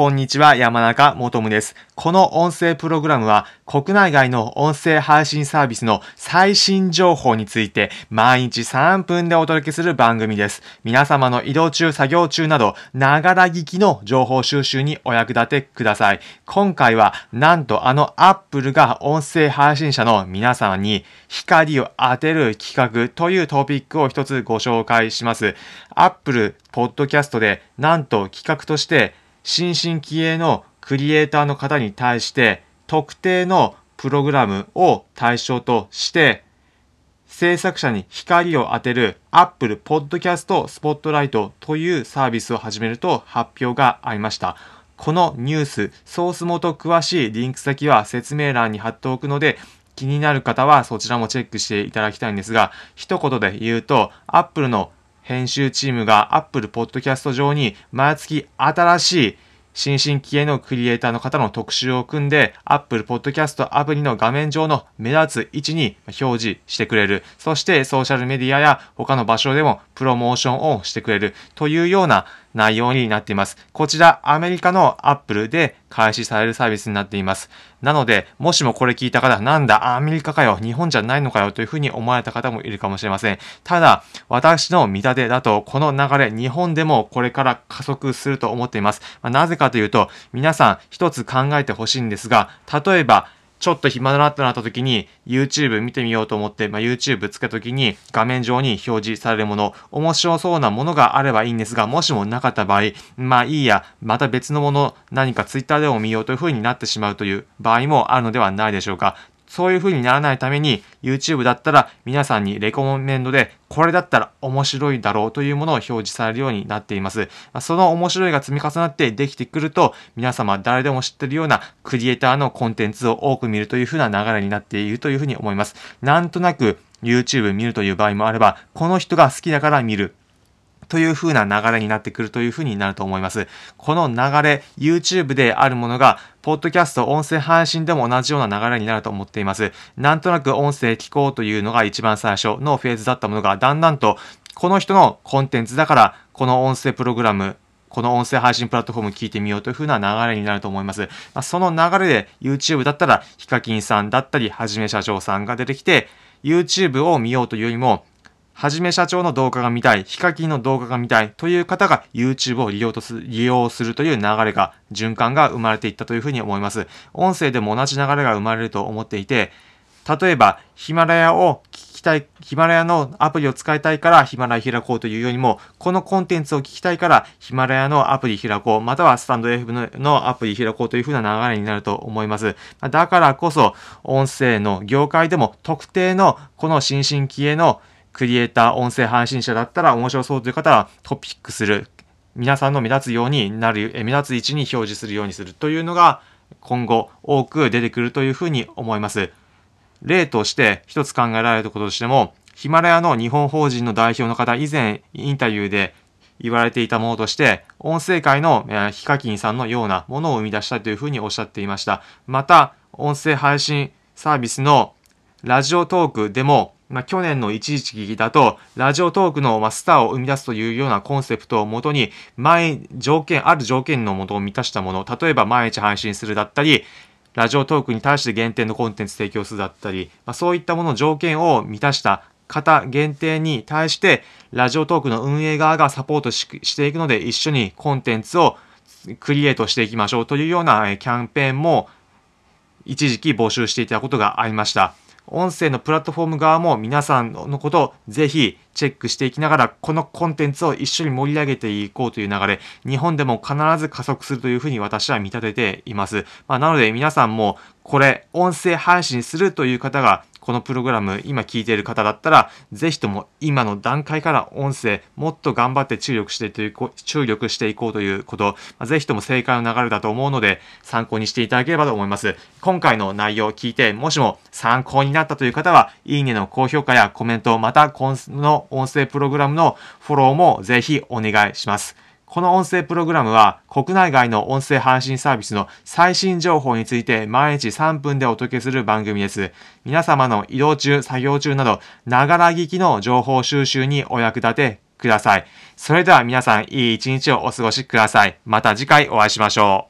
こんにちは、山中もとむです。この音声プログラムは、国内外の音声配信サービスの最新情報について、毎日3分でお届けする番組です。皆様の移動中、作業中など、ながら聞きの情報収集にお役立てください。今回は、なんとあのアップルが音声配信者の皆様に光を当てる企画というトピックを一つご紹介します。アップルポッドキャストで、なんと企画として、新進気鋭のクリエイターの方に対して特定のプログラムを対象として制作者に光を当てる Apple Podcast Spotlight というサービスを始めると発表がありました。このニュース、ソース元詳しいリンク先は説明欄に貼っておくので、気になる方はそちらもチェックしていただきたいんですが、一言で言うと、Apple の編集チームが Apple Podcast 上に毎月新しい新進気鋭のクリエイターの方の特集を組んで、Apple Podcast アプリの画面上の目立つ位置に表示してくれる。そしてソーシャルメディアや他の場所でもプロモーションをしてくれるというような内容になっています。こちらアメリカの Apple で開始されるサービスになっています。なので、もしもこれ聞いた方、なんだ、アメリカかよ、日本じゃないのかよというふうに思われた方もいるかもしれません。ただ、私の見立てだと、この流れ、日本でもこれから加速すると思っています。まあ、なぜかというと、皆さん一つ考えてほしいんですが、例えば、ちょっと暇だなってなった時に YouTube 見てみようと思って、まあ、YouTube つけた時に画面上に表示されるもの、面白そうなものがあればいいんですが、もしもなかった場合、まあいいや、また別のもの、何か Twitter でも見ようという風になってしまうという場合もあるのではないでしょうか。そういう風にならないために YouTube だったら皆さんにレコメンドでこれだったら面白いだろうというものを表示されるようになっています。その面白いが積み重なってできてくると皆様誰でも知ってるようなクリエイターのコンテンツを多く見るという風な流れになっているという風に思います。なんとなく YouTube 見るという場合もあれば、この人が好きだから見る。という風な流れになってくるという風になると思います。この流れ、YouTube であるものが、ポッドキャスト、音声配信でも同じような流れになると思っています。なんとなく音声聞こうというのが一番最初のフェーズだったものが、だんだんと、この人のコンテンツだから、この音声プログラム、この音声配信プラットフォーム聞いてみようという風な流れになると思います。まあ、その流れで YouTube だったらヒカキンさんだったり、はじめ社長さんが出てきて、YouTube を見ようというよりも、はじめ社長の動画が見たい、ヒカキンの動画が見たいという方が YouTube を利用とす利用するという流れが、循環が生まれていったというふうに思います。音声でも同じ流れが生まれると思っていて、例えば、ヒマラヤを聞きたい、ヒマラヤのアプリを使いたいからヒマラヤ開こうというよりも、このコンテンツを聞きたいからヒマラヤのアプリ開こう、またはスタンド FM のアプリ開こうというふうな流れになると思います。だからこそ、音声の業界でも特定のこの新進気鋭のクリエイター、音声配信者だったら面白そうという方はトピックする。皆さんの目立つようになる、目立つ位置に表示するようにするというのが今後多く出てくるというふうに思います。例として一つ考えられることとしても、ヒマラヤの日本法人の代表の方、以前インタビューで言われていたものとして、音声界のヒカキンさんのようなものを生み出したいというふうにおっしゃっていました。また、音声配信サービスのラジオトークでもまあ、去年の一時期だと、ラジオトークの、まスターを生み出すというようなコンセプトをもとに、前、条件、ある条件のもとを満たしたもの、例えば毎日配信するだったり、ラジオトークに対して限定のコンテンツ提供するだったり、まあ、そういったものの条件を満たした方限定に対して、ラジオトークの運営側がサポートしていくので、一緒にコンテンツをクリエイトしていきましょうというようなキャンペーンも一時期募集していたことがありました。音声のプラットフォーム側も皆さんのことをぜひチェックしていきながら、このコンテンツを一緒に盛り上げていこうという流れ、日本でも必ず加速するというふうに私は見立てています。まあ、なので皆さんもこれ、音声配信するという方がこのプログラム今聞いている方だったら、ぜひとも今の段階から音声もっと頑張って注力してという、注力していこうということ、ぜひとも正解の流れだと思うので、参考にしていただければと思います。今回の内容を聞いて、もしも参考になったという方は、いいねの高評価やコメント、またこの音声プログラムのフォローもぜひお願いします。この音声プログラムは国内外の音声配信サービスの最新情報について毎日3分でお届けする番組です。皆様の移動中、作業中など、ながら聞きの情報収集にお役立てください。それでは皆さんいい一日をお過ごしください。また次回お会いしましょう。